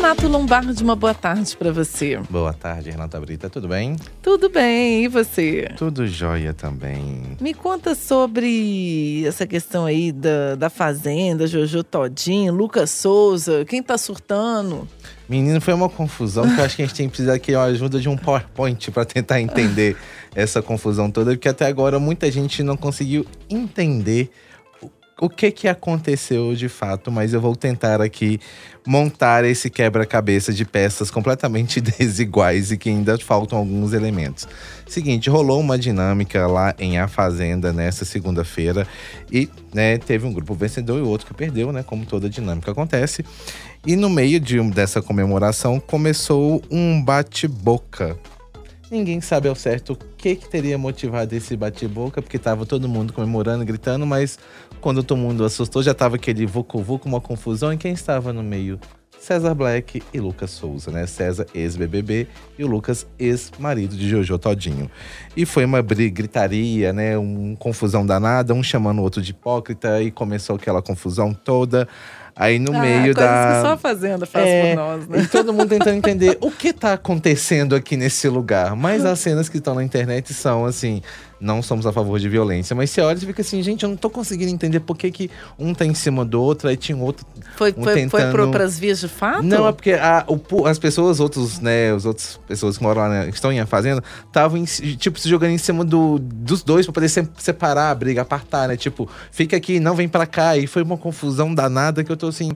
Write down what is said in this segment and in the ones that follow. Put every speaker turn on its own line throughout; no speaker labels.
Renato Lombardi, uma boa tarde para você.
Boa tarde, Renata Brita. Tudo bem?
Tudo bem, e você?
Tudo jóia também.
Me conta sobre essa questão aí da, da Fazenda, Jojo Todinho, Lucas Souza, quem tá surtando?
Menino, foi uma confusão que eu acho que a gente tem que precisar aqui a ajuda de um PowerPoint para tentar entender essa confusão toda, porque até agora muita gente não conseguiu entender o que que aconteceu de fato, mas eu vou tentar aqui montar esse quebra-cabeça de peças completamente desiguais e que ainda faltam alguns elementos. Seguinte, rolou uma dinâmica lá em A Fazenda nessa segunda-feira e né, teve um grupo vencedor e outro que perdeu, né, como toda dinâmica acontece. E no meio de dessa comemoração começou um bate-boca Ninguém sabe ao certo o que, que teria motivado esse bate-boca, porque tava todo mundo comemorando, gritando, mas quando todo mundo assustou, já tava aquele vucu-vucu, uma confusão. E quem estava no meio? César Black e Lucas Souza, né? César, ex-BBB, e o Lucas, ex-marido de Jojo Todinho. E foi uma briga, gritaria, né? Uma confusão danada, um chamando o outro de hipócrita, e começou aquela confusão toda. Aí no ah, meio da.
Que só a Fazenda faz é, por nós, né?
E todo mundo tentando entender o que tá acontecendo aqui nesse lugar. Mas as cenas que estão na internet são assim não somos a favor de violência. Mas você olha e fica assim, gente, eu não tô conseguindo entender por que, que um tá em cima do outro, aí tinha outro.
Foi,
um
foi, tentando... foi para as vias de fato?
Não, é porque a, o, as pessoas, outros, né, as outras pessoas que moram lá, né, estão em a fazenda, estavam, tipo, se jogando em cima do, dos dois pra poder separar a briga, apartar, né? Tipo, fica aqui, não vem para cá. E foi uma confusão danada que eu tô assim.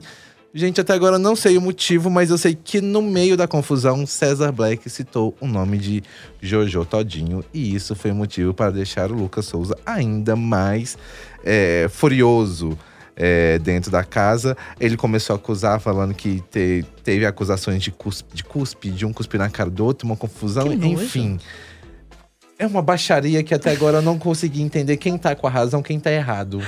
Gente, até agora não sei o motivo, mas eu sei que no meio da confusão, César Black citou o nome de Jojo Todinho. E isso foi motivo para deixar o Lucas Souza ainda mais é, furioso. É, dentro da casa. Ele começou a acusar, falando que te, teve acusações de cuspe, de cuspe, de um cuspir na cara do outro, uma confusão, enfim. É uma baixaria que até agora eu não consegui entender quem tá com a razão, quem tá errado.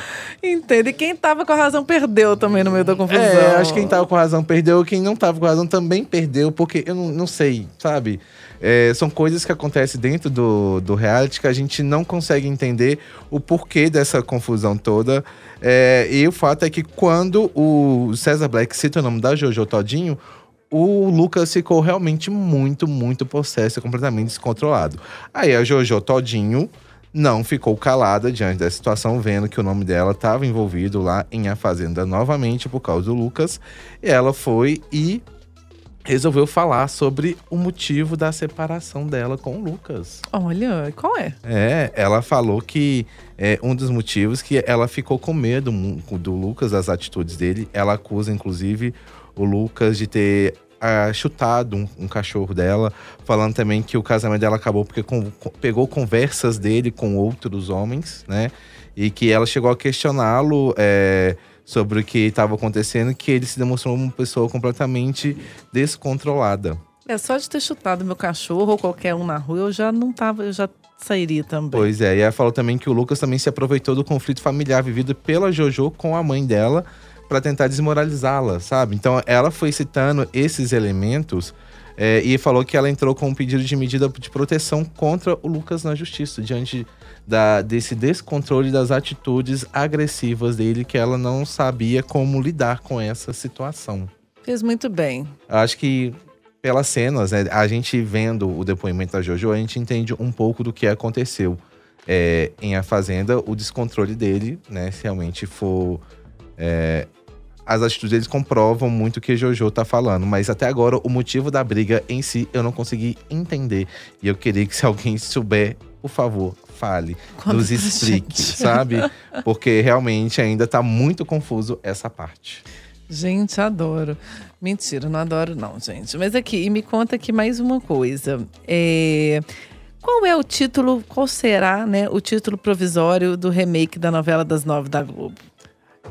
Entende? Quem tava com a razão perdeu também no meio da confusão.
É, acho que quem tava com a razão perdeu, quem não tava com a razão também perdeu, porque eu não, não sei, sabe? É, são coisas que acontecem dentro do, do reality que a gente não consegue entender o porquê dessa confusão toda. É, e o fato é que quando o César Black cita o nome da Jojo Todinho, o Lucas ficou realmente muito, muito possesso, completamente descontrolado. Aí a Jojo Todinho não ficou calada diante da situação, vendo que o nome dela estava envolvido lá em A Fazenda novamente por causa do Lucas. E ela foi e resolveu falar sobre o motivo da separação dela com o Lucas.
Olha, qual é?
É, ela falou que é, um dos motivos que ela ficou com medo do Lucas, das atitudes dele. Ela acusa, inclusive, o Lucas de ter uh, chutado um, um, cachorro dela, falando também que o casamento dela acabou porque com, com, pegou conversas dele com outros homens, né? E que ela chegou a questioná-lo é, sobre o que estava acontecendo, que ele se demonstrou uma pessoa completamente descontrolada.
É só de ter chutado meu cachorro ou qualquer um na rua, eu já não tava, eu já sairia também.
Pois é, e ela falou também que o Lucas também se aproveitou do conflito familiar vivido pela Jojo com a mãe dela para tentar desmoralizá-la, sabe? Então ela foi citando esses elementos é, e falou que ela entrou com um pedido de medida de proteção contra o Lucas na justiça, diante da, desse descontrole das atitudes agressivas dele, que ela não sabia como lidar com essa situação.
Fez muito bem.
Acho que pelas cenas, né, a gente vendo o depoimento da Jojo, a gente entende um pouco do que aconteceu é, em A Fazenda, o descontrole dele, né, se realmente for é, as atitudes deles comprovam muito o que Jojo tá falando, mas até agora o motivo da briga em si eu não consegui entender. E eu queria que se alguém souber, por favor, fale, Quando nos explique, sabe? Porque realmente ainda tá muito confuso essa parte.
Gente, adoro. Mentira, não adoro não, gente. Mas aqui, e me conta aqui mais uma coisa. É... Qual é o título, qual será, né, o título provisório do remake da novela das nove da Globo?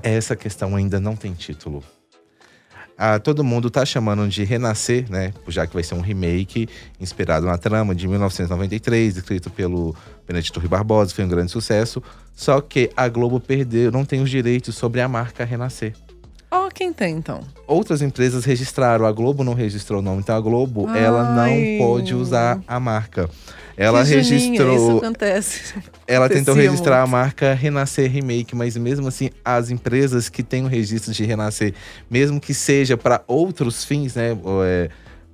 Essa questão ainda não tem título. Ah, todo mundo tá chamando de Renascer, né? Já que vai ser um remake inspirado na trama de 1993, escrito pelo Benedito Rui Barbosa, foi um grande sucesso. Só que a Globo perdeu, não tem os direitos sobre a marca Renascer.
Ó, quem tem então?
Outras empresas registraram, a Globo não registrou o nome. Então a Globo, ela
Ai.
não pode usar a marca. Ela
Que
registrou.
Isso acontece.
Ela tentou registrar
muito.
a marca Renascer Remake, mas mesmo assim, as empresas que têm o registro de Renascer, mesmo que seja para outros fins, né?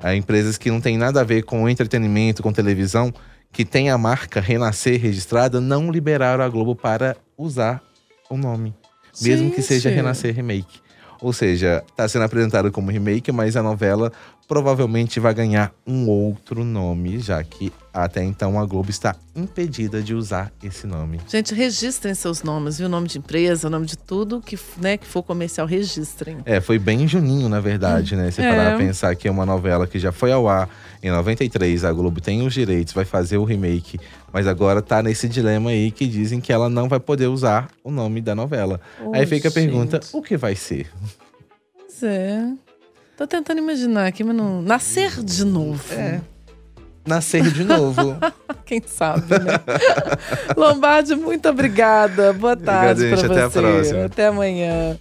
é, empresas que não tem nada a ver com entretenimento, com televisão, que tem a marca Renascer registrada, não liberaram a Globo para usar o nome, mesmo que seja
Gente.
Renascer Remake. Ou seja, está sendo apresentado como remake, mas a novela provavelmente vai ganhar um outro nome, já que até então a Globo está impedida de usar esse nome.
Gente, registrem seus nomes, viu? O nome de empresa, o nome de tudo que, né, que for comercial, registrem.
É, foi bem juninho, na verdade, né? Se
É.
parar pra pensar que é uma novela que já foi ao ar em 93, a Globo tem os direitos, vai fazer o remake, mas agora tá nesse dilema aí que dizem que ela não vai poder usar o nome da novela. aí
Ô,
fica a pergunta:
gente.
o que vai ser?
Pois é. Tô tentando imaginar aqui, mas não. Nascer de novo.
É. Nascer de novo.
Quem sabe, né? Lombardi, muito obrigada. Boa tarde
Obrigado,
pra você.
Até a próxima.
Até amanhã.